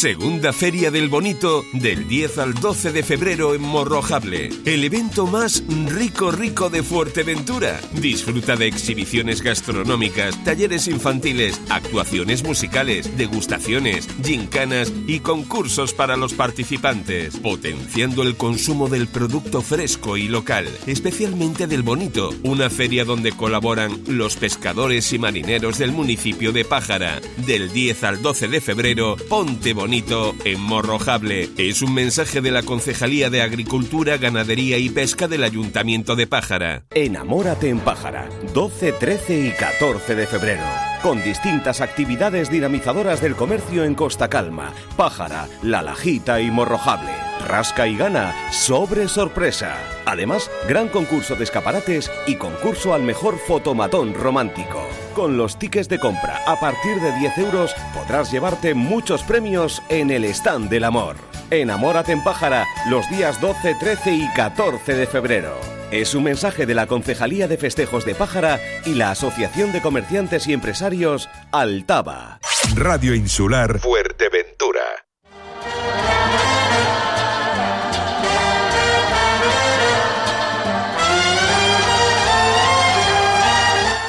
Segunda Feria del Bonito del 10 al 12 de febrero en Morrojable. El evento más rico rico de Fuerteventura. Disfruta de exhibiciones gastronómicas, talleres infantiles, actuaciones musicales, degustaciones, gincanas y concursos para los participantes, potenciando el consumo del producto fresco y local, especialmente del Bonito, una feria donde colaboran los pescadores y marineros del municipio de Pájara. Del 10 al 12 de febrero, ponte bonito en Morrojable. Es un mensaje de la Concejalía de Agricultura, Ganadería y Pesca del Ayuntamiento de Pájara. Enamórate en Pájara, 12, 13 y 14 de febrero. Con distintas actividades dinamizadoras del comercio en Costa Calma, Pájara, La Lajita y Morrojable. Rasca y gana sobre sorpresa. Además, gran concurso de escaparates y concurso al mejor fotomatón romántico. Con los tickets de compra a partir de 10 euros podrás llevarte muchos premios en el stand del amor. Enamórate en Pájara los días 12, 13 y 14 de febrero. Es un mensaje de la Concejalía de Festejos de Pájara y la Asociación de Comerciantes y Empresarios Altaba. Radio Insular Fuerteventura.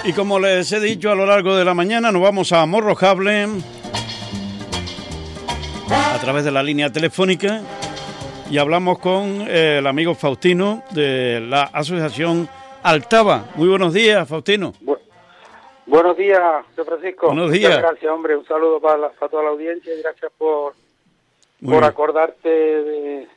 Y como les he dicho a lo largo de la mañana, nos vamos a Morrojable a través de la línea telefónica y hablamos con eh, el amigo Faustino de la Asociación Altaba. Muy buenos días, Faustino. buenos días, José Francisco. Buenos días. gracias, hombre. Un saludo para, toda la audiencia y gracias por, por acordarte de,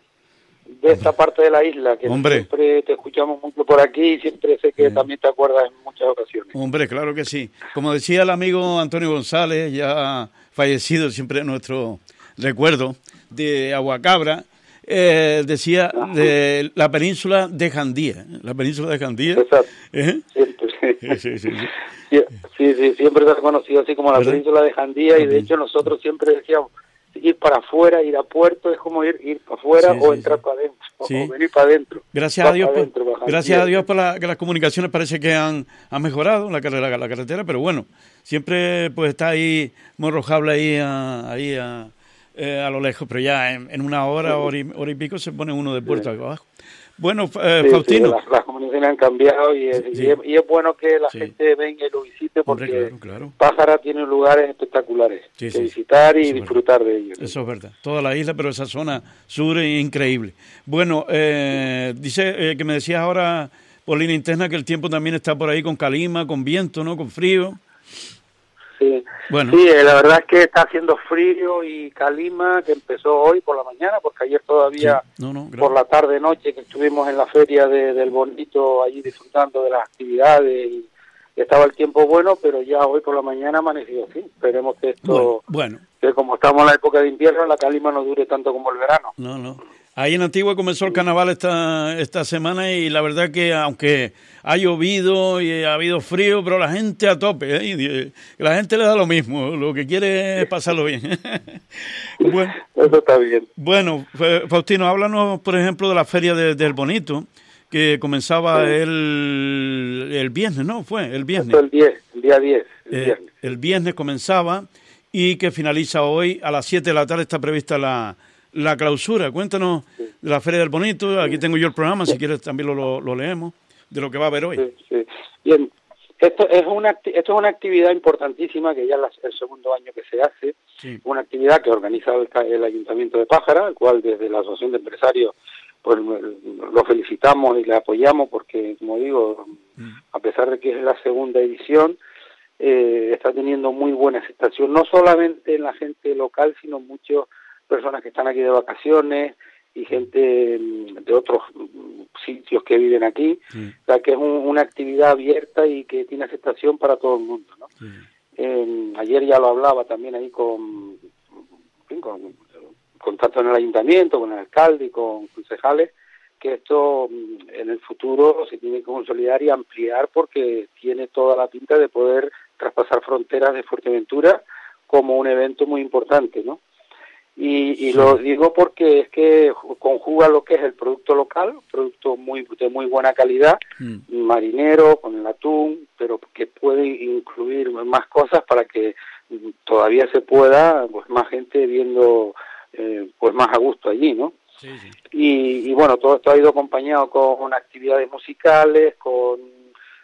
de esta parte de la isla, que siempre te escuchamos mucho por aquí y siempre sé que también te acuerdas en muchas ocasiones. Hombre, claro que sí. Como decía el amigo Antonio González, ya fallecido, siempre nuestro recuerdo, de Aguacabra, eh, decía de la península de Jandía. La península de Jandía. Exacto. ¿Eh? Siempre, sí. Sí, sí, siempre se ha conocido así como la península de Jandía y de hecho nosotros siempre decíamos ir para afuera, ir a puerto, es como ir, ir para afuera o entrar para adentro, o venir para adentro. Gracias a Dios, gracias a Dios por la, que las comunicaciones parece que han, han mejorado la, la, la, carretera, pero bueno, siempre pues está ahí Morrojable ahí ahí a, eh, a lo lejos, pero ya en, una hora, hora y, pico se pone uno de puerto abajo. Bueno, eh, Faustino. las, comunicaciones han cambiado y es, y es, bueno que la gente venga y lo visite porque Pájara tiene lugares espectaculares que visitar y disfrutar de ellos. Eso es verdad. Toda la isla, pero esa zona sur es increíble. Bueno, eh, dice eh, que me decías ahora por línea interna que el tiempo también está por ahí con calima, con viento, ¿no? Con frío. Sí. Bueno. sí, eh, la verdad es que está haciendo frío y calima, que empezó hoy por la mañana, porque ayer todavía por la tarde noche que estuvimos en la feria del Bonito allí disfrutando de las actividades y estaba el tiempo bueno, pero ya hoy por la mañana ha amanecido así. Esperemos que esto, bueno, que como estamos en la época de invierno, la calima no dure tanto como el verano. No, no. Ahí en Antigua comenzó el carnaval esta, esta semana y la verdad que aunque ha llovido y ha habido frío, pero la gente a tope, ¿eh? la gente le da lo mismo, lo que quiere es pasarlo bien. bueno, Eso está bien. Bueno, Faustino, háblanos por ejemplo de la feria del Bonito, que comenzaba el, el viernes, ¿no? Fue el viernes. El, el día 10. El, eh, viernes. el viernes comenzaba y que finaliza hoy a las 7 de la tarde está prevista la la clausura. Cuéntanos de la Feria del Bonito. Aquí tengo yo el programa, si quieres también lo, lo, leemos, de lo que va a haber hoy. Sí, Bien, esto es, una, esto es una actividad importantísima que ya es el segundo año que se hace. Una actividad que organiza el, Ayuntamiento de Pájara, al cual desde la Asociación de Empresarios pues lo felicitamos y le apoyamos porque, como digo, mm. a pesar de que es la segunda edición, eh, está teniendo muy buena aceptación, no solamente en la gente local, sino muchos personas que están aquí de vacaciones y gente mm, de otros mm, sitios que viven aquí, o sea que es una actividad abierta y que tiene aceptación para todo el mundo. ¿no? ayer ya lo hablaba también ahí con, con contacto en el ayuntamiento, con el alcalde y con concejales, que esto mm, en el futuro se tiene que consolidar y ampliar porque tiene toda la pinta de poder traspasar fronteras de Fuerteventura como un evento muy importante, ¿no? Y, lo digo porque es que conjuga lo que es el producto local, producto muy de muy buena calidad, mm. marinero, con el atún, pero que puede incluir más cosas para que todavía se pueda, pues más gente viendo eh, pues más a gusto allí, ¿no? Y, bueno, todo esto ha ido acompañado con actividades musicales, con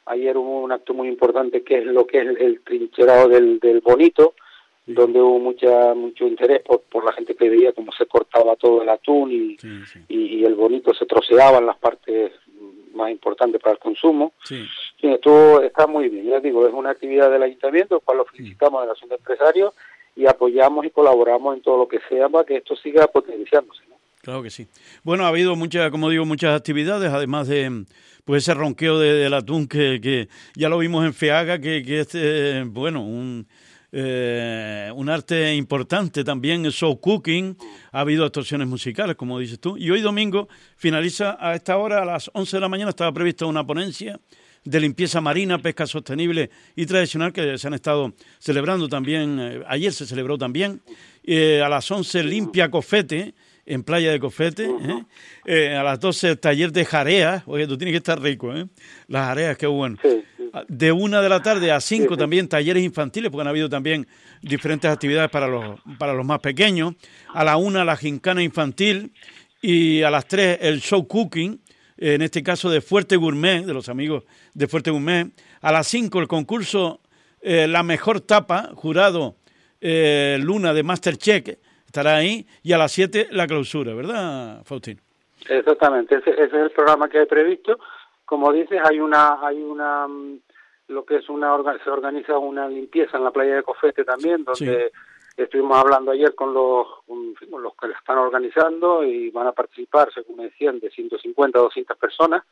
ayer hubo un acto muy importante que es lo que es el, trincherado del, del bonito, donde hubo mucha mucho interés por, por la gente que veía cómo se cortaba todo el atún y, y, el bonito se troceaba en las partes más importantes para el consumo. Sí. esto está muy bien, ya digo, es una actividad del ayuntamiento, el cual lo felicitamos de la Asociación de Empresarios y apoyamos y colaboramos en todo lo que sea para que esto siga potenciándose. Claro que sí. Bueno, ha habido muchas, como digo, muchas actividades, además de pues ese ronqueo de, del atún que, que, ya lo vimos en Feaga, que, que es, eh, bueno, un, eh, un arte importante también, show cooking, ha habido actuaciones musicales, como dices tú, y hoy domingo finaliza a esta hora, a las 11 de la mañana, estaba prevista una ponencia de limpieza marina, pesca sostenible y tradicional que se han estado celebrando también, eh, ayer se celebró también, a las 11 limpia cofete, en Playa de Cofete. ¿eh? Eh, a las 12 el taller de jareas. Oye, tú tienes que estar rico, ¿eh? Las jareas, qué bueno. De una de la tarde a cinco también talleres infantiles, porque han habido también diferentes actividades para los, para los más pequeños. A la una la gincana infantil y a las tres el show cooking, en este caso de Fuerte Gourmet, de los amigos de Fuerte Gourmet. A las cinco el concurso La Mejor Tapa, jurado Luna de Masterchef estará ahí y a las 7 la clausura, ¿verdad, Faustino? Exactamente, ese, es el programa que hay previsto. Como dices, hay una, hay una, mm, lo que es una, se organiza una limpieza en la playa de Cofete también, donde estuvimos hablando ayer con los, con los que la están organizando y van a participar, según me decían, de 150 a 200 personas,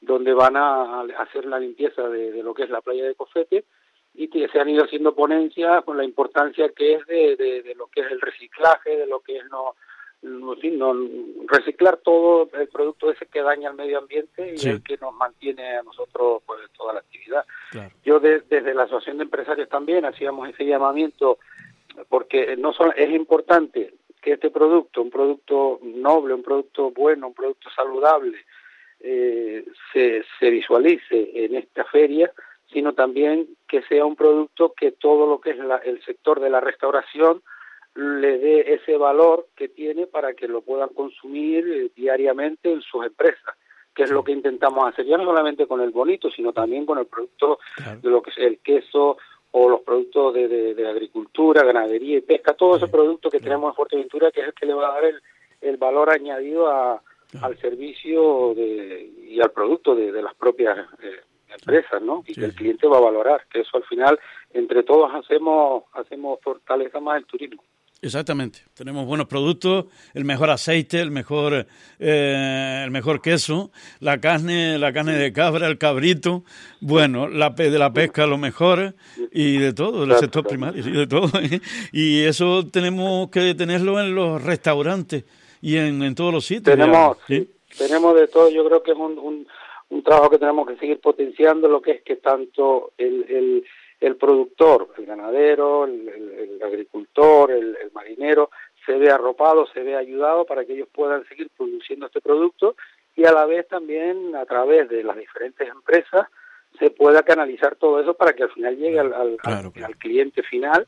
donde van a hacer la limpieza de, de lo que es la playa de Cofete y que se han ido haciendo ponencias con la importancia que es de, de, lo que es el reciclaje, de lo que es no, no, reciclar todo el producto ese que daña al medio ambiente y el que nos mantiene a nosotros pues toda la actividad. Yo desde la Asociación de Empresarios también hacíamos ese llamamiento porque no son, es importante que este producto, un producto noble, un producto bueno, un producto saludable, eh, se, se visualice en esta feria sino también que sea un producto que todo lo que es el sector de la restauración le dé ese valor que tiene para que lo puedan consumir eh, diariamente en sus empresas, que es lo que intentamos hacer ya no solamente con el bonito, sino también con el producto de lo que es el queso o los productos de, de, agricultura, ganadería y pesca, todo ese producto que tenemos en Fuerteventura, que es el que le va a dar el, el valor añadido a, al servicio de, y al producto de, las propias eh, empresas, ¿no? Y que el cliente va a valorar, que eso al final entre todos hacemos hacemos fortaleza más el turismo. Exactamente. Tenemos buenos productos, el mejor aceite, el mejor eh, el mejor queso, la carne, la carne de cabra, el cabrito, bueno, la de la pesca lo mejor y de todo, el sector primario, y de todo. y eso tenemos que tenerlo en los restaurantes y en, en todos los sitios. Tenemos, tenemos de todo. Yo creo que es un un trabajo que tenemos que seguir potenciando, lo que es que tanto el, el, el productor, el ganadero, el, el agricultor, el, marinero, se vea arropado, se vea ayudado para que ellos puedan seguir produciendo este producto y a la vez también a través de las diferentes empresas se pueda canalizar todo eso para que al final llegue al, al, al cliente final,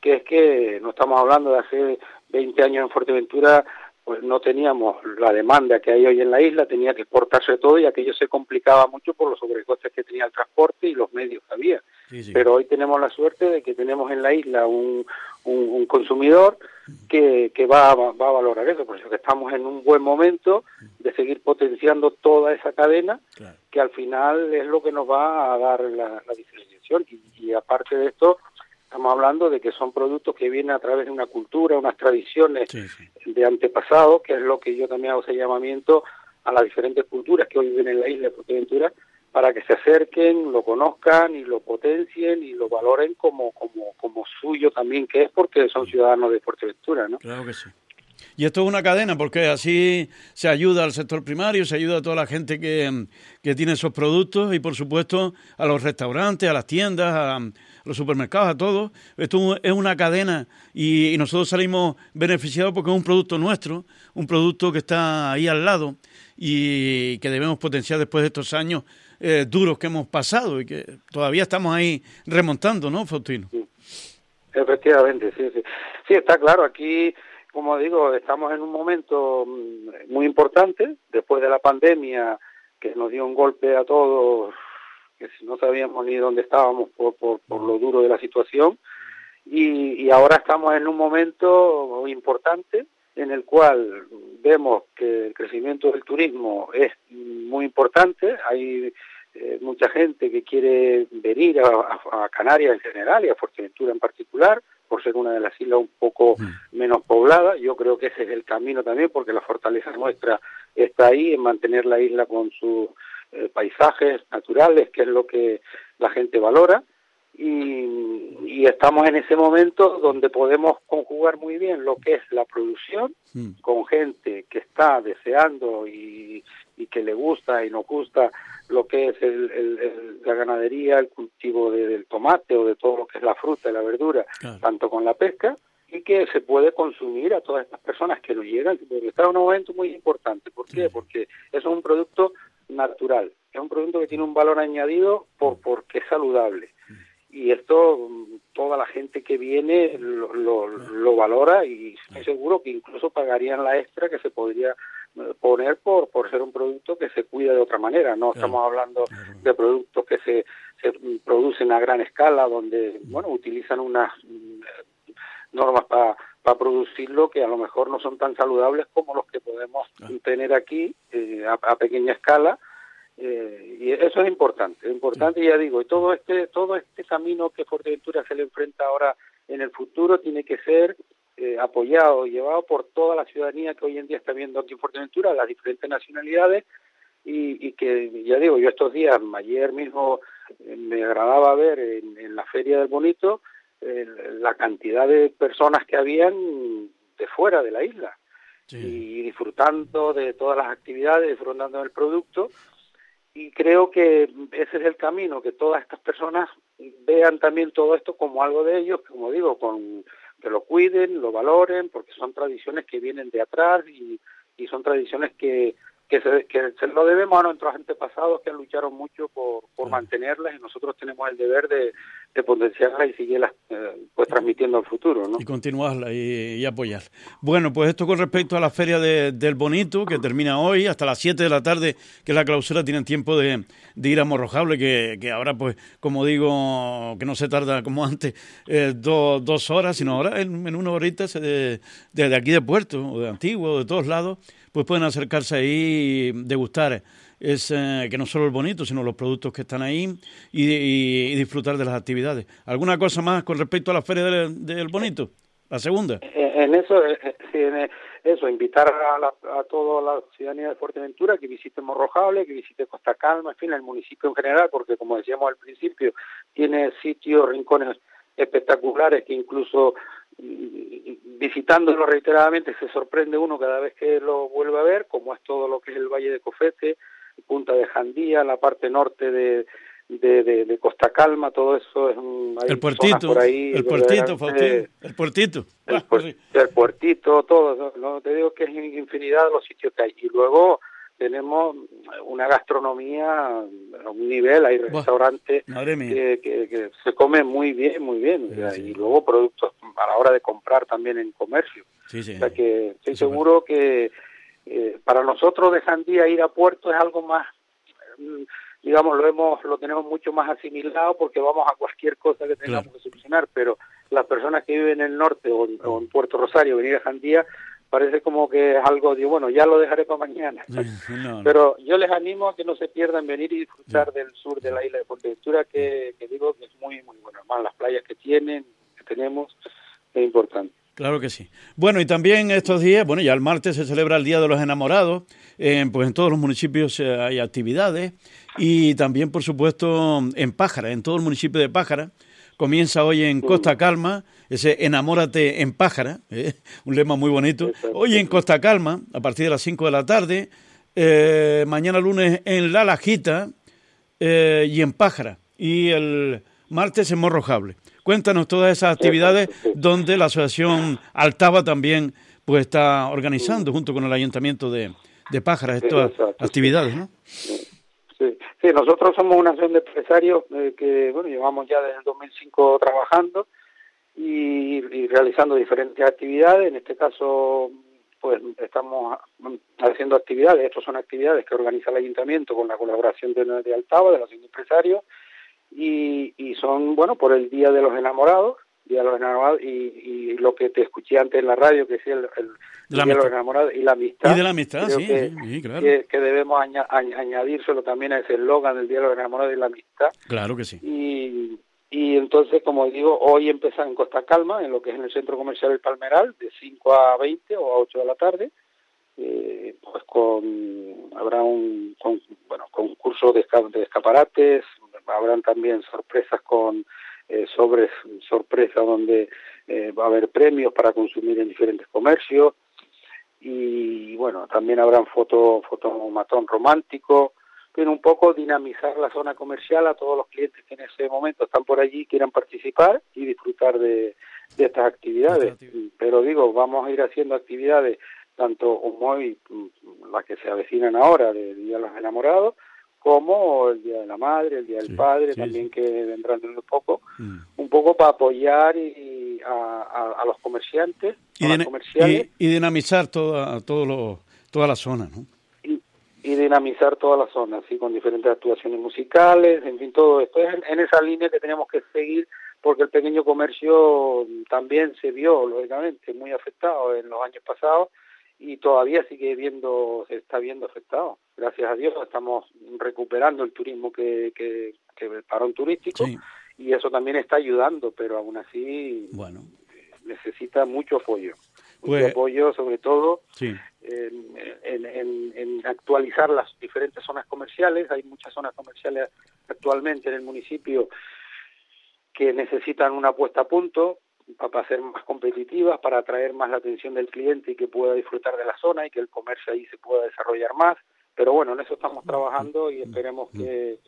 que es que no estamos hablando de hace 20 años en Fuerteventura pues no teníamos la demanda que hay hoy en la isla, tenía que exportarse todo y aquello se complicaba mucho por los sobrecostes que tenía el transporte y los medios que había. Pero hoy tenemos la suerte de que tenemos en la isla un, un, consumidor que, que va, va, a valorar eso, por eso que estamos en un buen momento de seguir potenciando toda esa cadena, que al final es lo que nos va a dar la, diferenciación. y aparte de esto, Estamos hablando de que son productos que vienen a través de una cultura, unas tradiciones de antepasado, que es lo que yo también hago ese llamamiento a las diferentes culturas que hoy viven en la isla de Fuerteventura, para que se acerquen, lo conozcan y lo potencien y lo valoren como, como, como suyo también que es, porque son ciudadanos de Fuerteventura, ¿no? Claro que sí. Y esto es una cadena porque así se ayuda al sector primario, se ayuda a toda la gente que, que tiene esos productos y por supuesto a los restaurantes, a las tiendas, a, los supermercados, a todos. Esto es una cadena y, nosotros salimos beneficiados porque es un producto nuestro, un producto que está ahí al lado y que debemos potenciar después de estos años eh, duros que hemos pasado y que todavía estamos ahí remontando, ¿no, Faustino? Efectivamente, sí, sí. Sí, está claro, aquí como digo, estamos en un momento mm, muy importante después de la pandemia que nos dio un golpe a todos, que no sabíamos ni dónde estábamos por, por, por lo duro de la situación. Y, y ahora estamos en un momento importante en el cual vemos que el crecimiento del turismo es muy importante. Hay eh, mucha gente que quiere venir a, a, Canarias en general y a Fuerteventura en particular por ser una de las islas un poco mm. menos poblada. Yo creo que ese es el camino también, porque la fortaleza nuestra está ahí en mantener la isla con sus eh, paisajes naturales, que es lo que la gente valora. Y, y, estamos en ese momento donde podemos conjugar muy bien lo que es la producción con gente que está deseando y, y que le gusta y nos gusta lo que es el, la ganadería, el cultivo del tomate o de todo lo que es la fruta y la verdura, tanto con la pesca, y que se puede consumir a todas estas personas que nos llegan, porque está en un momento muy importante. ¿Por qué? Porque eso es un producto natural, es un producto que tiene un valor añadido por, porque es saludable. Y esto toda la gente que viene lo, lo, lo valora y estoy seguro que incluso pagarían la extra que se podría poner por, por ser un producto que se cuida de otra manera. No estamos hablando de productos que se, se producen a gran escala, donde, bueno, utilizan unas mm, normas para para producirlo que a lo mejor no son tan saludables como los que podemos tener aquí eh, a, pequeña escala eh, y eso es importante es importante ya digo y todo este todo este camino que Fuerteventura se le enfrenta ahora en el futuro tiene que ser eh, apoyado y llevado por toda la ciudadanía que hoy en día está viendo aquí en Fuerteventura, las diferentes nacionalidades, y, y, que ya digo, yo estos días, ayer mismo eh, me agradaba ver en, la Feria del Bonito la cantidad de personas que habían de fuera de la isla y disfrutando de todas las actividades, disfrutando del producto y creo que ese es el camino, que todas estas personas vean también todo esto como algo de ellos, como digo, con que lo cuiden, lo valoren, porque son tradiciones que vienen de atrás y, y son tradiciones que, que se, que se lo debemos a nuestros antepasados que lucharon mucho por, por mantenerlas y nosotros tenemos el deber de, de potenciarlas y seguirlas eh, pues transmitiendo al futuro. Y continuarla y, y apoyar. Bueno, pues esto con respecto a la Feria de, del Bonito, que termina hoy hasta las 7 de la tarde, que es la clausura, tienen tiempo de, de ir a Morrojable, que, que, ahora pues, como digo, que no se tarda como antes eh, dos horas, sino ahora en, en una horita desde de, aquí de Puerto, o de Antiguo, de todos lados, pues pueden acercarse ahí y degustar es eh, que no solo el bonito, sino los productos que están ahí y, disfrutar de las actividades. ¿Alguna cosa más con respecto a la Feria del, Bonito? La segunda. En eso, eh, eh, en eso invitar a, la, a toda la ciudadanía de Fuerteventura que visite Morrojable, que visite Costa Calma, en fin, el municipio en general, porque como decíamos al principio, tiene sitios, rincones espectaculares que incluso visitándolo reiteradamente se sorprende uno cada vez que lo vuelve a ver, como es todo lo que es el Valle de Cofete, Punta de Jandía, la parte norte de, de, de, Costa Calma, todo eso es un, el puertito, por ahí, el puertito, el puertito, el, ah, el, puertito, todo, no te digo que es infinidad de los sitios que hay. Y luego tenemos una gastronomía a un nivel, hay restaurantes que, que, se comen muy bien, muy bien, y luego productos a la hora de comprar también en comercio. o sea que estoy seguro que para nosotros de Jandía ir a puerto es algo más, mm, digamos, lo hemos lo tenemos mucho más asimilado porque vamos a cualquier cosa que tengamos que solucionar, pero las personas que viven en el norte o, en Puerto Rosario, venir a Jandía, parece como que es algo de, bueno, ya lo dejaré para mañana. Pero yo les animo a que no se pierdan venir y disfrutar del sur de la isla de Fuerteventura, que, que digo que es muy, muy bueno. Además, las playas que tienen, que tenemos, es importante. Claro que sí. Bueno, y también estos días, bueno, ya el martes se celebra el Día de los Enamorados, eh, pues en todos los municipios eh, hay actividades y también, por supuesto, en Pájara, en todo el municipio de Pájara. Comienza hoy en Costa Calma, ese Enamórate en Pájara, ¿eh? un lema muy bonito. Hoy en Costa Calma, a partir de las 5 de la tarde, mañana lunes en La Lajita y en Pájara. Y el martes en Morrojable. Cuéntanos todas esas actividades donde la Asociación Altava también pues está organizando junto con el Ayuntamiento de, de Pájaras estas actividades, ¿no? Sí. sí, nosotros somos una asociación de empresarios eh, que bueno llevamos ya desde el 2005 trabajando y, realizando diferentes actividades. En este caso, pues estamos haciendo actividades. Estas son actividades que organiza el ayuntamiento con la colaboración de, de Altava, de la asociación de empresarios, y, y son bueno por el Día de los Enamorados y, y, lo que te escuché antes en la radio, que es el, el Día de los Enamorados y la amistad. Y de la amistad, sí, que, claro. que, debemos añadírselo también a ese eslogan del Día de los Enamorados y la amistad. Claro que sí. Y, y entonces, como digo, hoy empieza en Costa Calma, en lo que es en el Centro Comercial El Palmeral, de 5 a 20 o a 8 de la tarde. Eh, pues con habrá un con, bueno concurso de, de escaparates habrán también sorpresas con eh, sobre sorpresa donde eh, va a haber premios para consumir en diferentes comercios y bueno, también habrán foto, fotomatón romántico, pero un poco dinamizar la zona comercial a todos los clientes que en ese momento están por allí quieran participar y disfrutar de, de estas actividades. Pero digo, vamos a ir haciendo actividades tanto hoy, mm, las que se avecinan ahora de Día de los Enamorados, como el Día de la Madre, el Día del Padre, también que vendrán en un poco, mm. un poco para apoyar y, a, los comerciantes, y, dinamizar toda, todo toda la zona, ¿no? Y, dinamizar toda la zona, sí, con diferentes actuaciones musicales, en fin, todo esto es en esa línea que tenemos que seguir porque el pequeño comercio también se vio, lógicamente, muy afectado en los años pasados y todavía sigue viendo, se está viendo afectado. Gracias a Dios estamos recuperando el turismo que, que, que el parón turístico y eso también está ayudando, pero aún así bueno. necesita mucho apoyo. Mucho pues, apoyo sobre todo en, en, en, actualizar las diferentes zonas comerciales. Hay muchas zonas comerciales actualmente en el municipio que necesitan una puesta a punto para ser más competitivas, para atraer más la atención del cliente y que pueda disfrutar de la zona y que el comercio ahí se pueda desarrollar más. Pero bueno, en eso estamos trabajando y esperemos que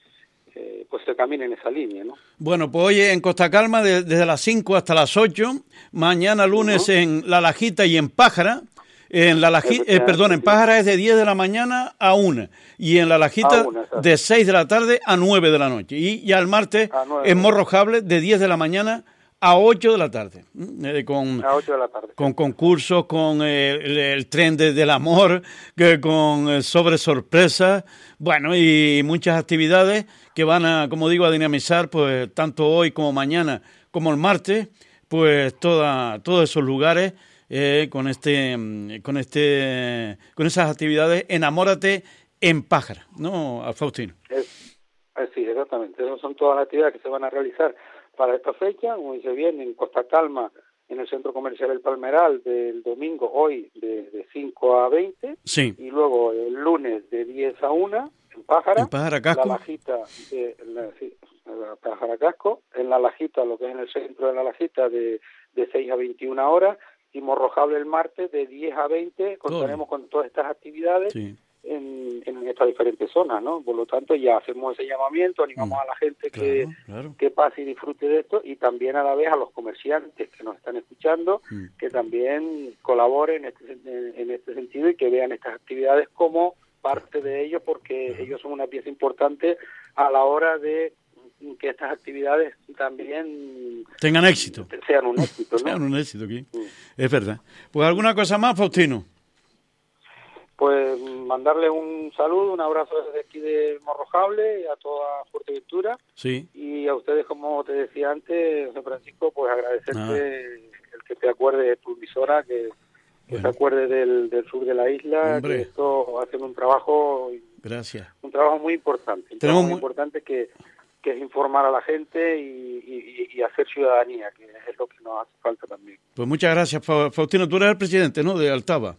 eh, pues se camine en esa línea, ¿no? Bueno, pues hoy en Costa Calma desde las 5 hasta las 8, mañana lunes en La Lajita y en Pájara, en la Lajita, eh, perdón, en Pájara es de 10 de la mañana a 1 y en la Lajita de 6 de la tarde a 9 de la noche. Y ya el martes en Morrojable de 10 de la mañana a 8 de la tarde. Eh, con, a 8 de la tarde. Con concursos, con el, tren del amor, que con eh, sobre sorpresa, bueno, y muchas actividades que van a, como digo, a dinamizar, pues tanto hoy como mañana, como el martes, pues toda, todos esos lugares eh, con este, con este, con esas actividades, enamórate en pájara, ¿no, Faustino? sí, exactamente. Esas son todas las actividades que se van a realizar para esta fecha, como dice bien, en Costa Calma, en el Centro Comercial El Palmeral, del domingo, hoy, de, de 5 a 20, sí. y luego el lunes de 10 a 1, en Pájara, ¿En Pájara Casco? la Lajita, de, la, sí, la Pájara Casco, en la Lajita, lo que es en el centro de la Lajita, de, de 6 a 21 horas, y Morrojable el martes de 10 a 20, contaremos con todas estas actividades. Sí en, en estas diferentes zonas, ¿no? Por lo tanto, ya hacemos ese llamamiento, animamos mm. a la gente que, que pase y disfrute de esto y también a la vez a los comerciantes que nos están escuchando mm. que también colaboren en este, en este sentido y que vean estas actividades como parte de ellos porque ellos son una pieza importante a la hora de que estas actividades también tengan éxito. Sean un éxito, ¿no? sean un éxito aquí. Mm. Es verdad. Pues alguna cosa más, Faustino pues mandarle un saludo, un abrazo desde aquí de Morrojable a toda Fuerteventura. Sí. Y a ustedes, como te decía antes, José Francisco, pues agradecerte ah. el que te acuerde de tu emisora, que, se acuerde del, sur de la isla, que esto hacen un trabajo. Gracias. Un trabajo muy importante. Un trabajo muy importante que, que es informar a la gente y, y, hacer ciudadanía, que es lo que nos hace falta también. Pues muchas gracias, Faustino. Tú eres el presidente, ¿no?, de Altava.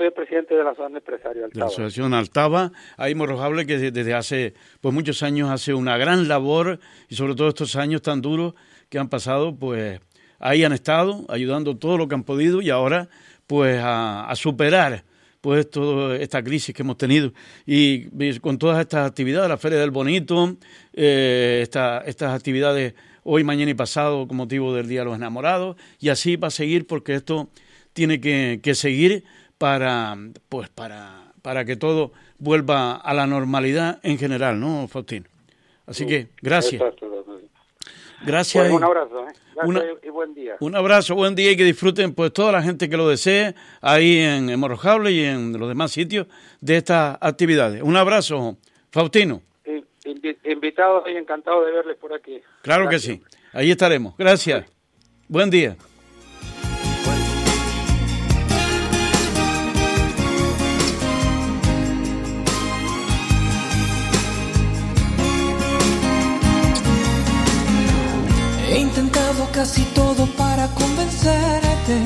Soy el presidente de la Asociación Empresaria Altava. De la Asociación Altava, ahí Morrojable que desde hace pues muchos años hace una gran labor y sobre todo estos años tan duros que han pasado, pues ahí han estado ayudando todo lo que han podido y ahora pues a, superar pues toda esta crisis que hemos tenido y, con todas estas actividades, la Feria del Bonito, eh, estas actividades hoy, mañana y pasado con motivo del Día de los Enamorados y así va a seguir porque esto tiene que, que seguir para, pues para, para que todo vuelva a la normalidad en general, ¿no, Faustino? Así que, gracias. Gracias. Pues un abrazo, ¿eh? y buen día. Un abrazo, buen día y que disfruten pues toda la gente que lo desee ahí en, Morrojable y en los demás sitios de estas actividades. Un abrazo, Faustino. Invitados y encantado de verles por aquí. Claro que sí. Ahí estaremos. Gracias. Buen día. Casi todo para convencerte.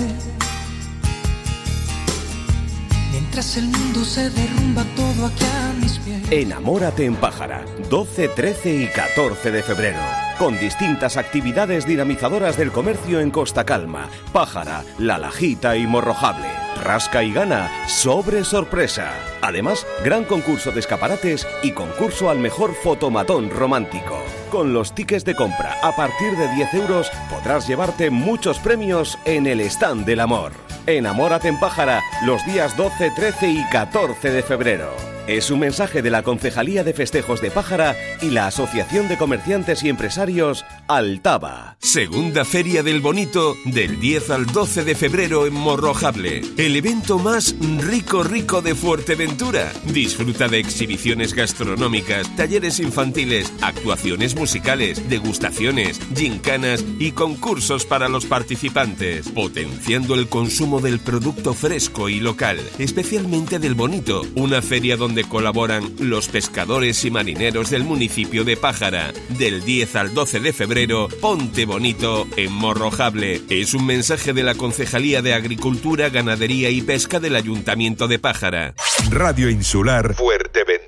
Mientras el mundo se derrumba todo aquí a mis pies. Enamórate en Pájara, 12, 13 y 14 de febrero. Con distintas actividades dinamizadoras del comercio en Costa Calma, Pájara, La Lajita y Morrojable. Rasca y gana sobre sorpresa. Además, gran concurso de escaparates y concurso al mejor fotomatón romántico. Con los tickets de compra a partir de 10 euros podrás llevarte muchos premios en el stand del amor. Enamórate en Pájara los días 12, 13 y 14 de febrero. Es un mensaje de la Concejalía de Festejos de Pájara y la Asociación de Comerciantes y Empresarios Altaba. Segunda Feria del Bonito del 10 al 12 de febrero en Morrojable. El evento más rico rico de Fuerteventura. Disfruta de exhibiciones gastronómicas, talleres infantiles, actuaciones musicales, degustaciones, gincanas y concursos para los participantes, potenciando el consumo del producto fresco y local, especialmente del Bonito, una feria donde donde colaboran los pescadores y marineros del municipio de Pájara. Del 10 al 12 de febrero, Ponte Bonito en Morrojable. Es un mensaje de la Concejalía de Agricultura, Ganadería y Pesca del Ayuntamiento de Pájara. Radio Insular Fuerteventura.